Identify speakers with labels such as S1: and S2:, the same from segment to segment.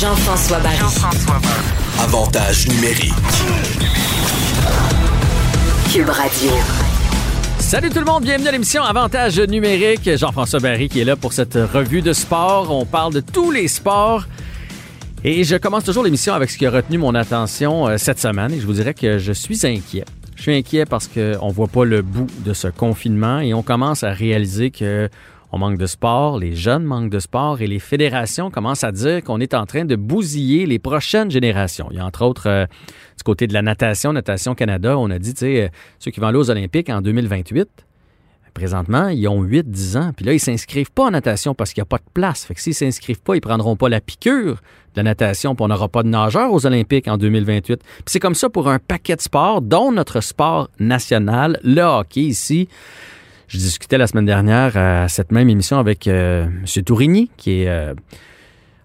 S1: Jean-François Barry.
S2: Avantage numérique.
S1: Cube Radio.
S3: Salut tout le monde, bienvenue à l'émission Avantage numérique. Jean-François Barry qui est là pour cette revue de sport. On parle de tous les sports. Et je commence toujours l'émission avec ce qui a retenu mon attention euh, cette semaine et je vous dirais que je suis inquiet. Je suis inquiet parce qu'on ne voit pas le bout de ce confinement et on commence à réaliser que on manque de sport, les jeunes manquent de sport et les fédérations commencent à dire qu'on est en train de bousiller les prochaines générations. Il y a entre autres euh, du côté de la natation, Natation Canada, on a dit, tu sais, euh, ceux qui vont aller aux Olympiques en 2028, présentement, ils ont 8-10 ans. Puis là, ils s'inscrivent pas en natation parce qu'il n'y a pas de place. Fait que s'ils s'inscrivent pas, ils prendront pas la piqûre de la natation, puis on n'aura pas de nageurs aux Olympiques en 2028. Puis c'est comme ça pour un paquet de sports, dont notre sport national, le hockey ici. Je discutais la semaine dernière à cette même émission avec euh, M. Tourigny, qui est euh,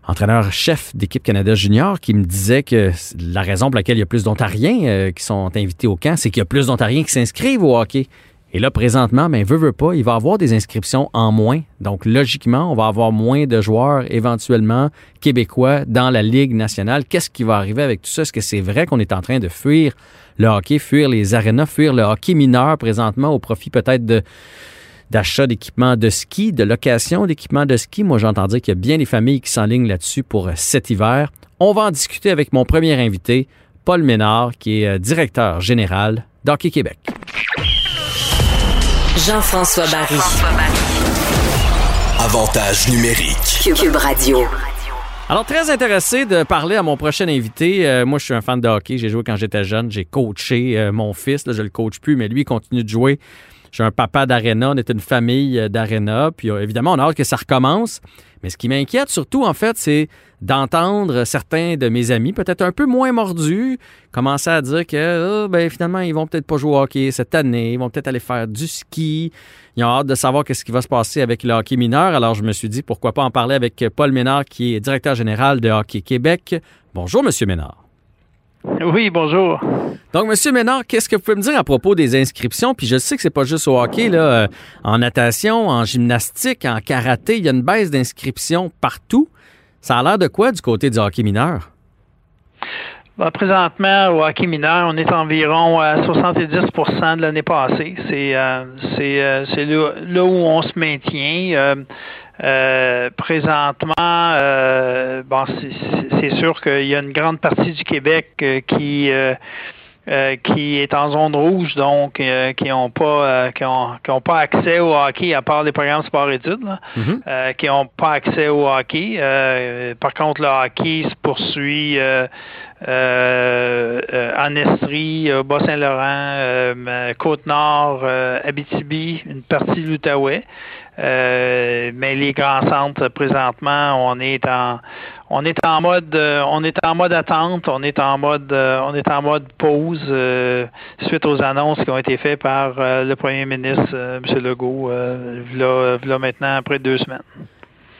S3: entraîneur-chef d'équipe Canada Junior, qui me disait que la raison pour laquelle il y a plus d'Ontariens euh, qui sont invités au camp, c'est qu'il y a plus d'Ontariens qui s'inscrivent au hockey. Et là, présentement, ben, veut, veut pas, il va avoir des inscriptions en moins. Donc, logiquement, on va avoir moins de joueurs éventuellement québécois dans la Ligue nationale. Qu'est-ce qui va arriver avec tout ça? Est-ce que c'est vrai qu'on est en train de fuir le hockey, fuir les arénas, fuir le hockey mineur présentement au profit peut-être de d'achat d'équipements de ski, de location d'équipements de ski? Moi, j'entends dire qu'il y a bien des familles qui s'enlignent là-dessus pour euh, cet hiver. On va en discuter avec mon premier invité, Paul Ménard, qui est euh, directeur général d'Hockey Québec.
S1: Jean-François Barry.
S2: Avantage numérique.
S1: Cube Radio.
S3: Alors, très intéressé de parler à mon prochain invité. Euh, moi, je suis un fan de hockey. J'ai joué quand j'étais jeune. J'ai coaché euh, mon fils. Là, je le coach plus, mais lui, il continue de jouer. Suis un papa d'aréna. On est une famille euh, d'aréna. Puis, euh, évidemment, on a hâte que ça recommence. Mais ce qui m'inquiète surtout, en fait, c'est d'entendre certains de mes amis, peut-être un peu moins mordus, commencer à dire que oh, ben, finalement, ils vont peut-être pas jouer au hockey cette année, ils vont peut-être aller faire du ski. Ils ont hâte de savoir qu'est-ce qui va se passer avec le hockey mineur. Alors, je me suis dit, pourquoi pas en parler avec Paul Ménard, qui est directeur général de Hockey Québec. Bonjour, Monsieur Ménard.
S4: Oui, bonjour.
S3: Donc, Monsieur Ménard, qu'est-ce que vous pouvez me dire à propos des inscriptions? Puis je sais que c'est pas juste au hockey, là, euh, en natation, en gymnastique, en karaté, il y a une baisse d'inscriptions partout. Ça a l'air de quoi du côté du hockey mineur?
S4: Ben, présentement, au hockey mineur, on est environ à 70% de l'année passée. C'est euh, c'est euh, c'est là, là où on se maintient. Euh, présentement, euh, bon, c'est- sûr qu'il y a une grande partie du Québec euh, qui euh, euh, qui est en zone rouge, donc euh, qui n'ont pas euh, qui ont, qui ont pas accès au hockey à part les programmes sport-études,
S3: Mhm.
S4: euh, qui n'ont pas accès au hockey. Euh, par contre, le hockey se poursuit euh, euh, euh, en Estrie, au Bas-Saint-Laurent, euh, Côte-Nord, euh, Abitibi, une partie de l'Outaouais. Euh, mais les grands centres présentement, on est en on est en mode euh, on est en mode attente, on est en mode euh, on est en mode pause suite aux annonces qui ont été faites par le premier ministre M. Legault v'là maintenant après deux semaines.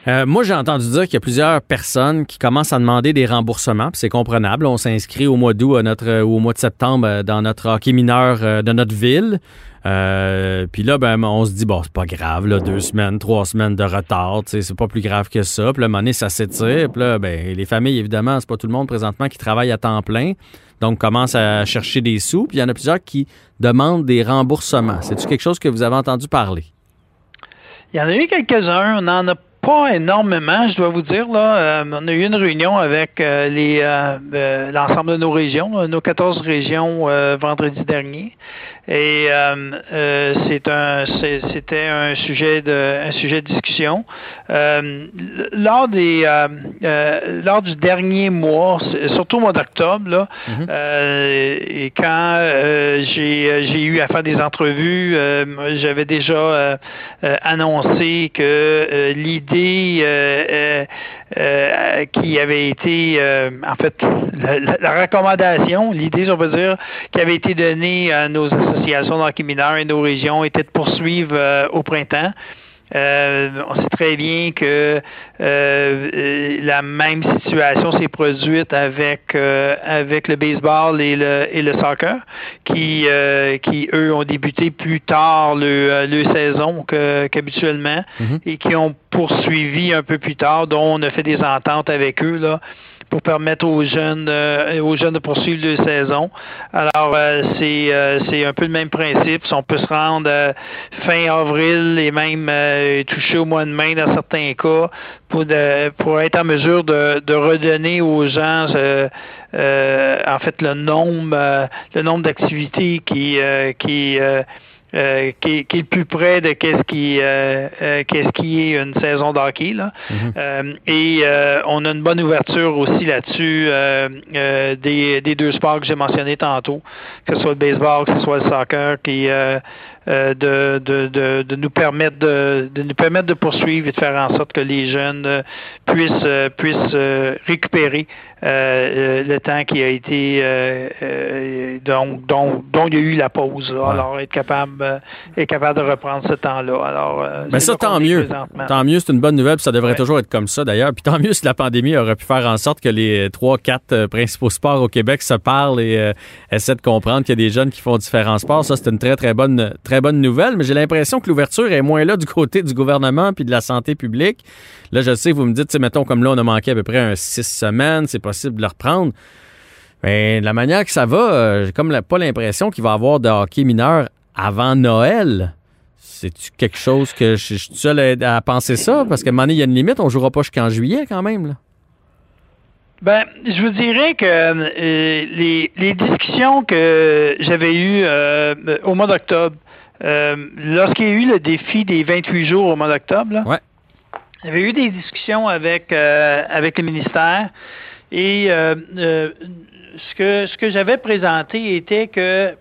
S3: Euh, moi, j'ai entendu dire qu'il y a plusieurs personnes qui commencent à demander des remboursements, c'est comprenable. On s'inscrit au mois d'août notre, euh, ou au mois de septembre euh, dans notre hockey mineur euh, de notre ville. Euh, puis là, ben, on se dit, bon, c'est pas grave, là, deux semaines, trois semaines de retard, c'est pas plus grave que ça. Puis là, donné, ça s'étire. Puis là, ben, les familles, évidemment, c'est pas tout le monde présentement qui travaille à temps plein. Donc, commence à chercher des sous. Puis il y en a plusieurs qui demandent des remboursements. C'est-tu quelque chose que vous avez entendu parler?
S4: Il y en a eu quelques-uns, on n'en a pas énormément, je dois vous dire. Là, Euh, on a eu une réunion avec euh, euh, l'ensemble de nos régions, nos 14 régions vendredi dernier. Et euh, euh, c'est un c'était un sujet de un sujet de discussion. Euh, lors des euh, euh, lors du dernier mois, surtout au mois d'octobre, là, euh, et quand euh, j'ai j'ai eu à faire des entrevues, euh, j'avais déjà annoncé que euh, l'idée euh, qui avait été, euh, en fait, la, la- recommandation, l'idée, on peut dire, qui avait été donnée à nos associations de hockey mineur et nos régions était de poursuivre euh, au printemps. Euh, on sait très bien que euh, euh, la même situation s'est produite avec euh, avec le baseball et le et le soccer, qui euh, qui eux ont débuté plus tard le, euh, le saison qu'habituellement
S3: Mhm.
S4: et qui ont poursuivi un peu plus tard, dont on a fait des ententes avec eux là pour permettre aux jeunes aux jeunes de poursuivre leur saison. Alors c'est c'est un peu le même principe. On peut se rendre fin avril et même toucher au mois de mai dans certains cas pour pour être en mesure de, de redonner aux gens en fait le nombre le nombre d'activités qui qui euh, qui, est le plus près de qu'est-ce qui euh, euh, qu'est-ce qui est une saison d'hockey là. Mhm. et on a une bonne ouverture aussi là-dessus des, des deux sports que j'ai mentionnés tantôt, que ce soit le baseball, que ce soit le soccer, qui de, de, de, de, nous permettre de, de nous permettre de poursuivre et de faire en sorte que les jeunes puissent puissent récupérer euh, le temps qui a été euh, euh, donc dont, dont, il y a eu la pause. Alors être capable être capable de reprendre ce temps-là. Alors
S3: Mais ça tant mieux. Tant mieux, c'est une bonne nouvelle, puis ça devrait toujours être comme ça d'ailleurs. Puis tant mieux si la pandémie aurait pu faire en sorte que les trois quatre principaux sports au Québec se parlent et essaient de comprendre qu'il y a des jeunes qui font différents sports. Ça c'est une très très bonne très bonne nouvelle, mais j'ai l'impression que l'ouverture est moins là du côté du gouvernement puis de la santé publique. Là, je sais, vous me dites, mettons comme là on a manqué à peu près un six semaines, c'est possible de le reprendre. Mais la manière que ça va, euh, j'ai comme pas l'impression qu'il va y avoir de hockey mineur avant Noël. C'est-tu quelque chose que je, suis seul à, penser ça? Parce qu'à un moment donné, il y a une limite, on jouera pas jusqu'en juillet quand même. Là.
S4: Ben, je vous dirais que euh, les, discussions que j'avais eues euh, au mois d'octobre, lorsqu'il y a eu le défi des 28 jours au mois d'octobre,
S3: ouais.
S4: j'avais eu des discussions avec, avec le ministère. Et euh, euh, ce que, ce que j'avais présenté était que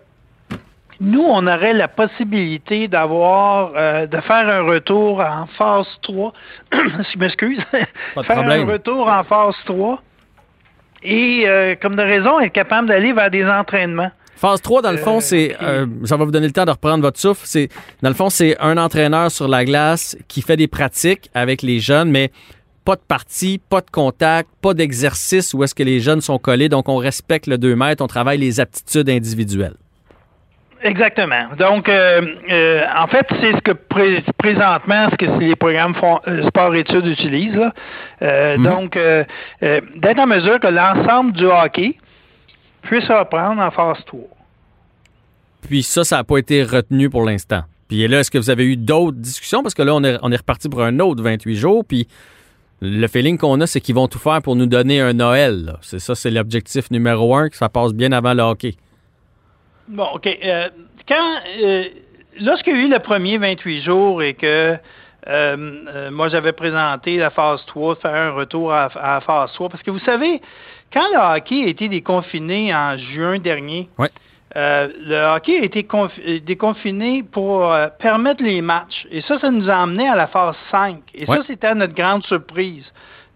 S4: nous, on aurait la possibilité d'avoir, euh, de faire un retour en phase 3. je m'excuse. faire un retour en phase 3. Et comme de raison, être capable d'aller vers des entraînements.
S3: Phase 3, dans le fond, c'est. ça va vous donner le temps de reprendre votre souffle. C'est, dans le fond, c'est un entraîneur sur la glace qui fait des pratiques avec les jeunes, mais pas de partie, pas de contact, pas d'exercice où est-ce que les jeunes sont collés. Donc, on respecte le 2 mètres, on travaille les aptitudes individuelles.
S4: Exactement. Donc, euh, euh, en fait, c'est ce que présentement, ce que les programmes font, euh, sport-études utilisent. Mhm. Donc, d'être en mesure que l'ensemble du hockey puisse reprendre en phase 3.
S3: Puis ça, ça n'a pas été retenu pour l'instant. Puis là, est-ce que vous avez eu d'autres discussions? Parce que là, on est, on est reparti pour un autre 28 jours. Puis le feeling qu'on a, c'est qu'ils vont tout faire pour nous donner un Noël. C'est ça, c'est l'objectif numéro un, que ça passe bien avant le hockey.
S4: Bon, OK. Euh, quand, euh, lorsqu'il y a eu le premier 28 jours et que moi, j'avais présenté la phase 3, faire un retour à, la phase 3, parce que vous savez, quand le hockey a été déconfiné en juin dernier,
S3: ouais.
S4: Euh, le hockey a été euh, déconfiné pour euh, permettre les matchs. Et ça, ça nous a amené à la phase 5. Et ça, c'était notre grande surprise.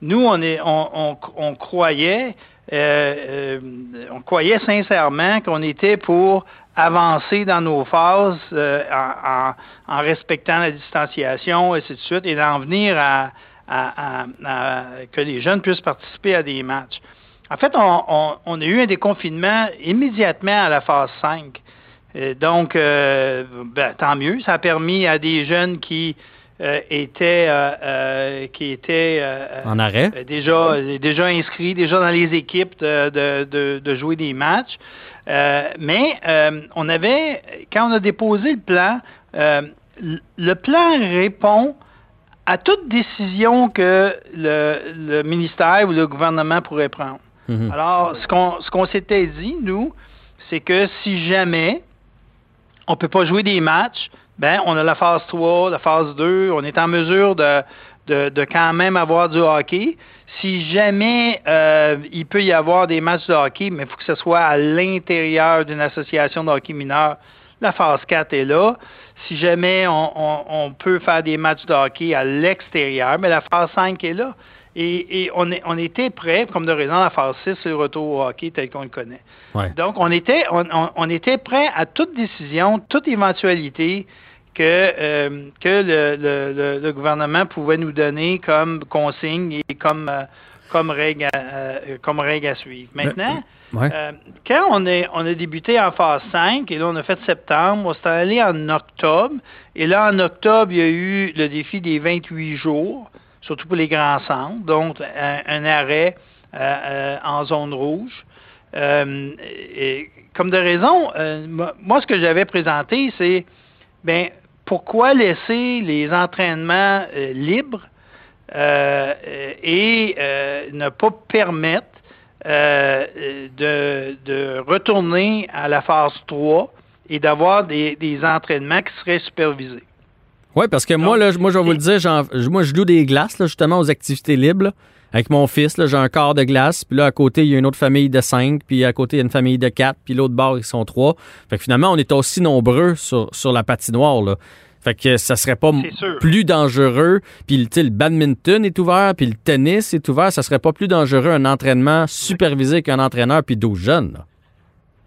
S4: Nous, on, est, on, on, croyait, on croyait sincèrement qu'on était pour avancer dans nos phases en, en, respectant la distanciation, et ainsi de suite, et d'en venir à, à, que les jeunes puissent participer à des matchs. En fait, on, a eu un déconfinement immédiatement à la phase 5. Euh, donc, euh, ben, tant mieux. Ça a permis à des jeunes qui euh, étaient qui étaient
S3: en arrêt?
S4: déjà déjà inscrits déjà dans les équipes de, jouer des matchs. mais on avait quand on a déposé le plan, le plan répond à toute décision que le ministère ou le gouvernement pourrait prendre. Mhm. Alors, ce qu'on ce qu'on s'était dit, nous, c'est que si jamais on ne peut pas jouer des matchs, ben on a la phase 3, la phase 2, on est en mesure de, de, de quand même avoir du hockey. Si jamais euh, il peut y avoir des matchs de hockey, mais il faut que ce soit à l'intérieur d'une association de hockey mineur, la phase 4 est là. Si jamais on, on, on peut faire des matchs de hockey à l'extérieur, mais la phase 5 est là. Et, on, est, on, était prêt, comme de raison, à phase 6, le retour au hockey tel qu'on le connaît. Donc, on était, on, était prêt à toute décision, toute éventualité que, euh, que le, le, gouvernement pouvait nous donner comme consigne et comme, euh, comme, règle, à, euh, comme règle à suivre. Maintenant, quand on, est, on a débuté en phase 5, et là, on a fait septembre, on s'est allé en octobre, et là, en octobre, il y a eu le défi des 28 jours surtout pour les grands centres. Donc, un, arrêt en zone rouge. Et, comme de raison, moi, ce que j'avais présenté, c'est ben pourquoi laisser les entraînements libres et ne pas permettre de, retourner à la phase 3 et d'avoir des, entraînements qui seraient supervisés?
S3: Oui, parce que moi, là, moi, je vais vous le dire, moi, je loue des glaces, là, justement, aux activités libres. avec mon fils, j'ai un quart de glace, puis là, à côté, il y a une autre famille de cinq, puis à côté, il y a une famille de quatre, puis l'autre bord, ils sont trois. Fait que finalement, on est aussi nombreux sur, sur la patinoire, là. Fait que ça serait pas plus dangereux. Puis le badminton est ouvert, puis le tennis est ouvert. Ça serait pas plus dangereux un entraînement supervisé qu'un entraîneur puis 12 jeunes. Là.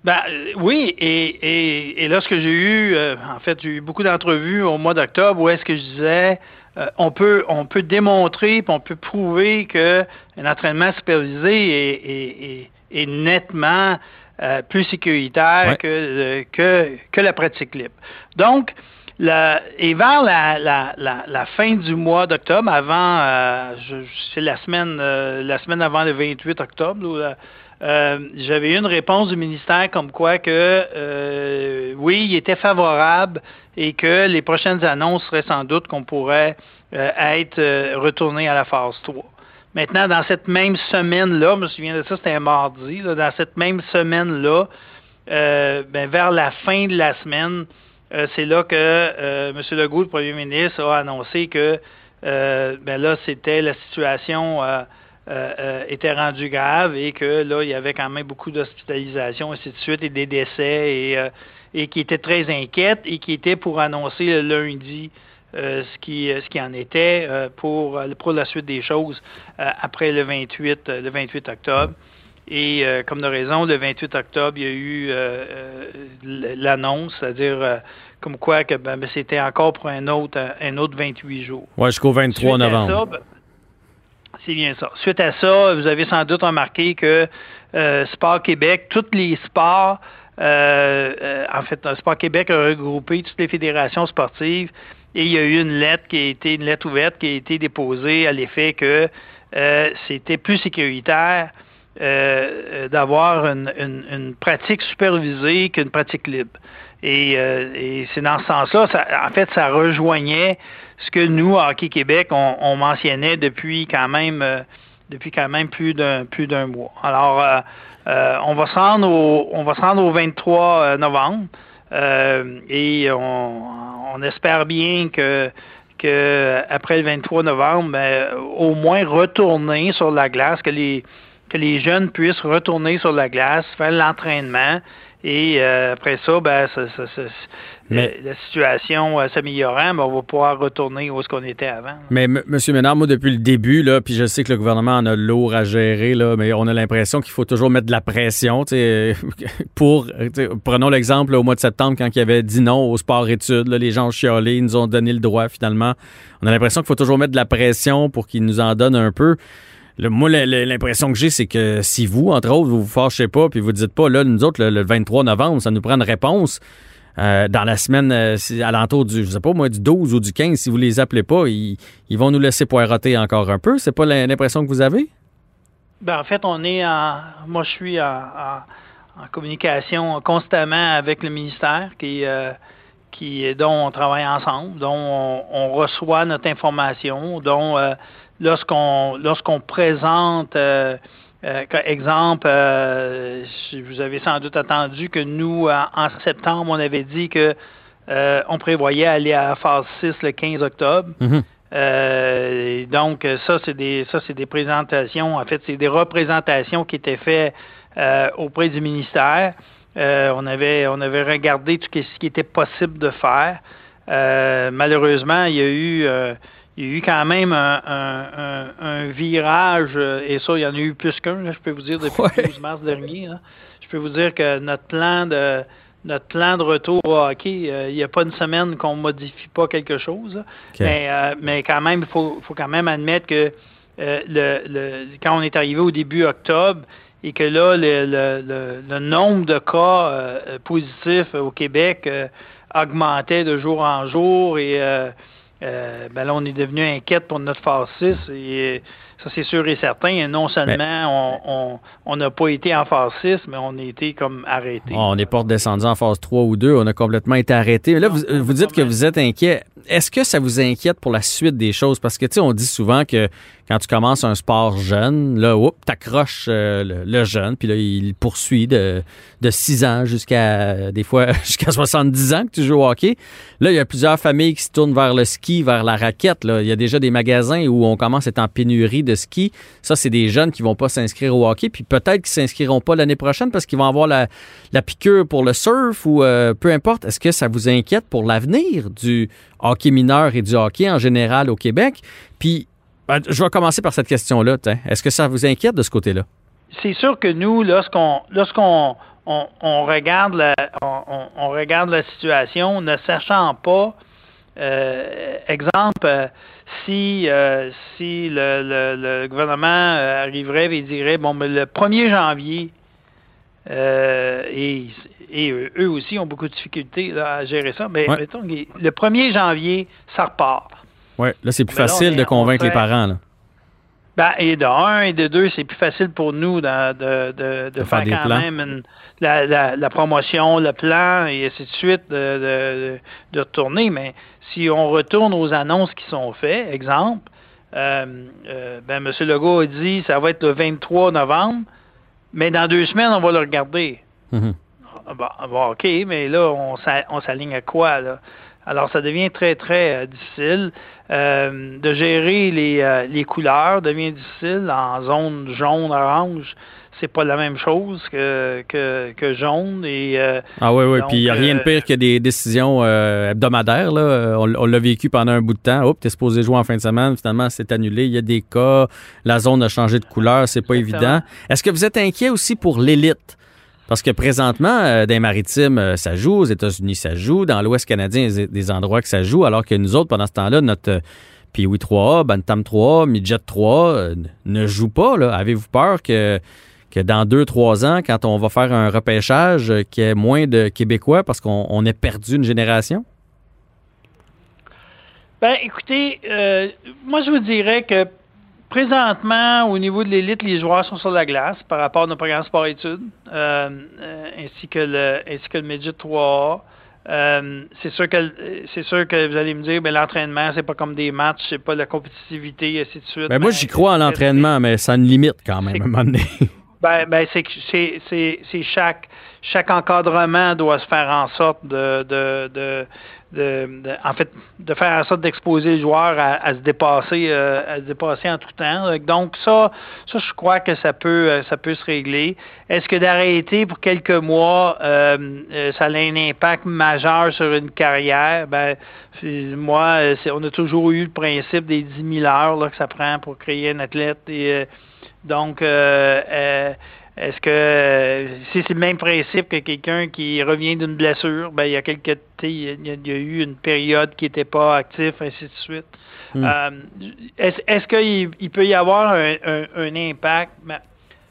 S4: Ben, euh, oui, et, et, là, ce que j'ai eu, euh, en fait, j'ai eu beaucoup d'entrevues au mois d'octobre où est-ce que je disais, euh, on, peut, on peut démontrer, puis on peut prouver qu'un entraînement supervisé est, nettement plus sécuritaire que, que, que la pratique libre. Donc, la, et vers la, la, la, fin du mois d'octobre, avant, c'est la semaine, la semaine avant le 28 octobre, euh, j'avais eu une réponse du ministère comme quoi que euh, oui, il était favorable et que les prochaines annonces seraient sans doute qu'on pourrait euh, être retourné à la phase 3. Maintenant, dans cette même semaine-là, je me souviens de ça, c'était un mardi, dans cette même semaine-là, ben, vers la fin de la semaine, c'est là que M. Legault, le premier ministre, a annoncé que ben là, c'était la situation euh, euh, était rendu grave et que là, il y avait quand même beaucoup d'hospitalisations, ainsi de suite, et des décès, et, euh, et qui était très inquiète et qui était pour annoncer le lundi ce, qui, ce qui en était pour, pour la suite des choses après le 28, le 28 octobre. Et comme de raison, le 28 octobre, il y a eu l'annonce, c'est-à-dire comme quoi que ben, c'était encore pour un autre, un autre 28 jours.
S3: Oui, jusqu'au 23 novembre.
S4: C'est bien ça. Suite à ça, vous avez sans doute remarqué que euh, Sport Québec, tous les sports, euh, euh, en fait, Sport Québec a regroupé toutes les fédérations sportives et il y a eu une lettre qui a été, une lettre ouverte qui a été déposée à l'effet que c'était plus sécuritaire d'avoir une, pratique supervisée qu'une pratique libre. Et, et c'est dans ce sens-là, en fait, ça rejoignait ce que nous, Hockey Québec, on, mentionnait depuis quand même euh, depuis quand même plus d'un plus d'un mois. Alors, euh, euh, on va se rendre au on va se rendre au 23 novembre et on, espère bien que après le 23 novembre, ben, au moins retourner sur la glace, que les que les jeunes puissent retourner sur la glace, faire l'entraînement et après ça, ben, ça, mais, la situation euh, s'améliorant, mais on va pouvoir retourner où est-ce qu'on était avant.
S3: Mais M. Ménard, moi, depuis le début, là, puis je sais que le gouvernement en a lourd à gérer, là, mais on a l'impression qu'il faut toujours mettre de la pression. pour, prenons l'exemple au mois de septembre, quand il y avait dit non au sport-études, les gens ont chialé, ils nous ont donné le droit finalement. On a l'impression qu'il faut toujours mettre de la pression pour qu'ils nous en donnent un peu. Le, moi, l'impression que j'ai, c'est que si vous, entre autres, vous vous fâchez pas, puis vous dites pas, là, nous autres, le 23 novembre, ça nous prend une réponse. Euh, dans la semaine euh, alentour du, je sais pas moi, du 12 ou du 15, si vous les appelez pas, ils, vont nous laisser poireauter encore un peu. C'est pas l'impression que vous avez?
S4: Ben, en fait, on est en, moi, je suis en, communication constamment avec le ministère qui, euh, qui, dont on travaille ensemble, dont on, reçoit notre information, dont lorsqu'on lorsqu'on présente euh, exemple, euh, vous avez sans doute entendu que nous, en, septembre, on avait dit que euh, on prévoyait aller à la phase 6 le 15 octobre. Mhm. donc, ça, c'est des ça, c'est des présentations. En fait, c'est des représentations qui étaient faites auprès du ministère. on avait on avait regardé tout ce qui était possible de faire. malheureusement, il y a eu il y a eu quand même un, virage, euh, et ça, il y en a eu plus qu'un, je peux vous dire, depuis le 12 mars dernier. Je peux vous dire que notre plan de notre plan de retour au hockey, euh, il n'y a pas une semaine qu'on ne modifie pas quelque chose. Mais, euh, mais quand même, il faut, faut, quand même admettre que le, quand on est arrivé au début octobre et que là, le, le nombre de cas positifs au Québec augmentait de jour en jour et euh, ben là, on est devenu inquiète pour notre phase 6 et ça, c'est sûr et certain. Et non seulement on n'a pas été en phase 6, mais on a été comme arrêté.
S3: on est pas descendu en phase 3 ou 2. On a complètement été arrêté. là, vous, vous dites que vous êtes inquiet. Est-ce que ça vous inquiète pour la suite des choses? Parce que, tu sais, on dit souvent que quand tu commences un sport jeune, là, tu t'accroches euh, le, jeune, puis là, il poursuit de, de 6 ans jusqu'à, des fois, jusqu'à 70 ans que tu joues au hockey. Là, il y a plusieurs familles qui se tournent vers le ski, vers la raquette. Là. Il y a déjà des magasins où on commence à être en pénurie de ski. Ça, c'est des jeunes qui vont pas s'inscrire au hockey, puis peut-être qu'ils s'inscriront pas l'année prochaine parce qu'ils vont avoir la, piqûre pour le surf ou euh, peu importe. Est-ce que ça vous inquiète pour l'avenir du hockey mineur et du hockey en général au Québec? Puis, ben, je vais commencer par cette question-là. Est-ce que ça vous inquiète de ce côté-là?
S4: C'est sûr que nous, lorsqu'on lorsqu'on on, regarde la, on, regarde la situation, ne sachant pas, exemple, euh, si, euh, si le, gouvernement arriverait et dirait, bon, mais le 1er janvier, et, eux aussi ont beaucoup de difficultés à gérer ça, mais mettons, le 1er janvier, ça repart.
S3: Oui, là, c'est plus facile de convaincre les parents. Là.
S4: Ben, et de un et de deux, c'est plus facile pour nous de, de, de, faire, quand même la, la, promotion, le plan et ainsi de suite de, de, retourner. Mais si on retourne aux annonces qui sont faites, exemple, euh, euh, ben, M. Legault a dit ça va être le 23 novembre, mais dans deux semaines, on va le regarder. Bon, OK, mais là, on s'aligne à quoi, là? Alors, ça devient très, très euh, difficile. Euh, de gérer les, euh, les, couleurs devient difficile en zone jaune, orange. C'est pas la même chose que, que, jaune. Et,
S3: ah oui, oui. Puis il n'y a rien de pire que des décisions hebdomadaires. Là. On, l'a vécu pendant un bout de temps. Oups, t'es supposé jouer en fin de semaine. Finalement, c'est annulé. Il y a des cas. La zone a changé de couleur. C'est pas évident. Est-ce que vous êtes inquiet aussi pour l'élite? Parce que présentement, euh, dans les maritimes, euh, ça joue, aux États-Unis, ça joue, dans l'Ouest canadien, il y a des endroits que ça joue, alors que nous autres, pendant ce temps-là, notre euh, Pee-Wee 3A, Bantam 3 Midget 3 ne joue pas. Avez-vous peur que, que dans deux, trois ans, quand on va faire un repêchage, qu'il y ait moins de Québécois parce qu'on ait perdu une génération?
S4: Ben, écoutez, moi, je vous dirais que Présentement, au niveau de l'élite, les joueurs sont sur la glace par rapport à nos programmes sport-études, euh, euh, ainsi que le ainsi que le Midget 3A. Euh, c'est sûr que c'est sûr que vous allez me dire, ben l'entraînement, c'est pas comme des matchs, c'est pas la compétitivité, et ainsi de suite.
S3: Ben moi, j'y crois à l'entraînement, mais ça a une limite quand même à un moment donné.
S4: Ben, ben c'est c'est c'est chaque chaque encadrement doit se faire en sorte de de, de de, en fait, de faire en sorte d'exposer les joueurs à, se dépasser, euh, à se dépasser en tout temps. Donc ça, ça, je crois que ça peut, euh, ça peut se régler. Est-ce que d'arrêter pour quelques mois, euh, ça a un impact majeur sur une carrière? Ben, moi, on a toujours eu le principe des 10 000 heures là, que ça prend pour créer un athlète et donc est-ce que si c'est le même principe que quelqu'un qui revient d'une blessure, ben il y a quelques il y, a eu une période qui n'était pas actif, ainsi de suite. Hmm. Euh, est-ce qu'il peut y avoir un, impact? Ben,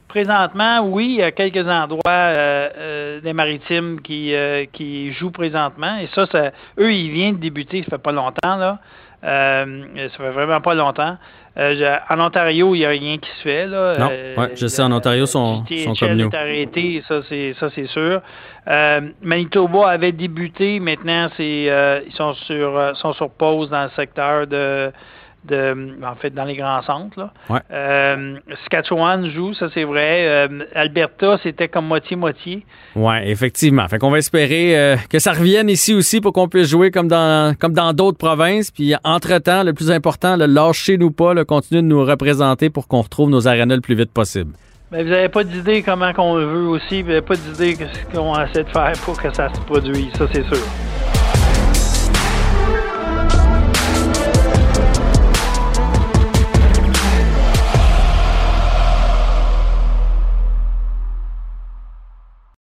S4: présentement, oui, il y a quelques endroits euh, euh, des maritimes qui, qui jouent présentement. Et ça, ça, eux, ils viennent de débuter, ça fait pas longtemps, là. ça fait vraiment pas longtemps. Euh, en Ontario, il n'y a rien qui se fait. Là.
S3: Non, euh, je sais, en Ontario, sont, sont comme nous.
S4: est arrêté, ça c'est ça c'est sûr. Euh, Manitoba avait débuté, maintenant c'est ils sont sur sont sur pause dans le secteur de en fait, dans les grands centres. Là. Euh, Saskatchewan joue, ça c'est vrai. Euh, Alberta, c'était comme moitié-moitié.
S3: Oui, effectivement. Fait qu'on va espérer euh, que ça revienne ici aussi pour qu'on puisse jouer comme dans comme dans d'autres provinces. Puis entre-temps, le plus important, lâchez-nous pas, le continuer de nous représenter pour qu'on retrouve nos arénas le plus vite possible.
S4: Mais vous n'avez pas d'idée comment qu'on veut aussi, vous n'avez pas d'idée ce qu'on essaie de faire pour que ça se produise, ça c'est sûr.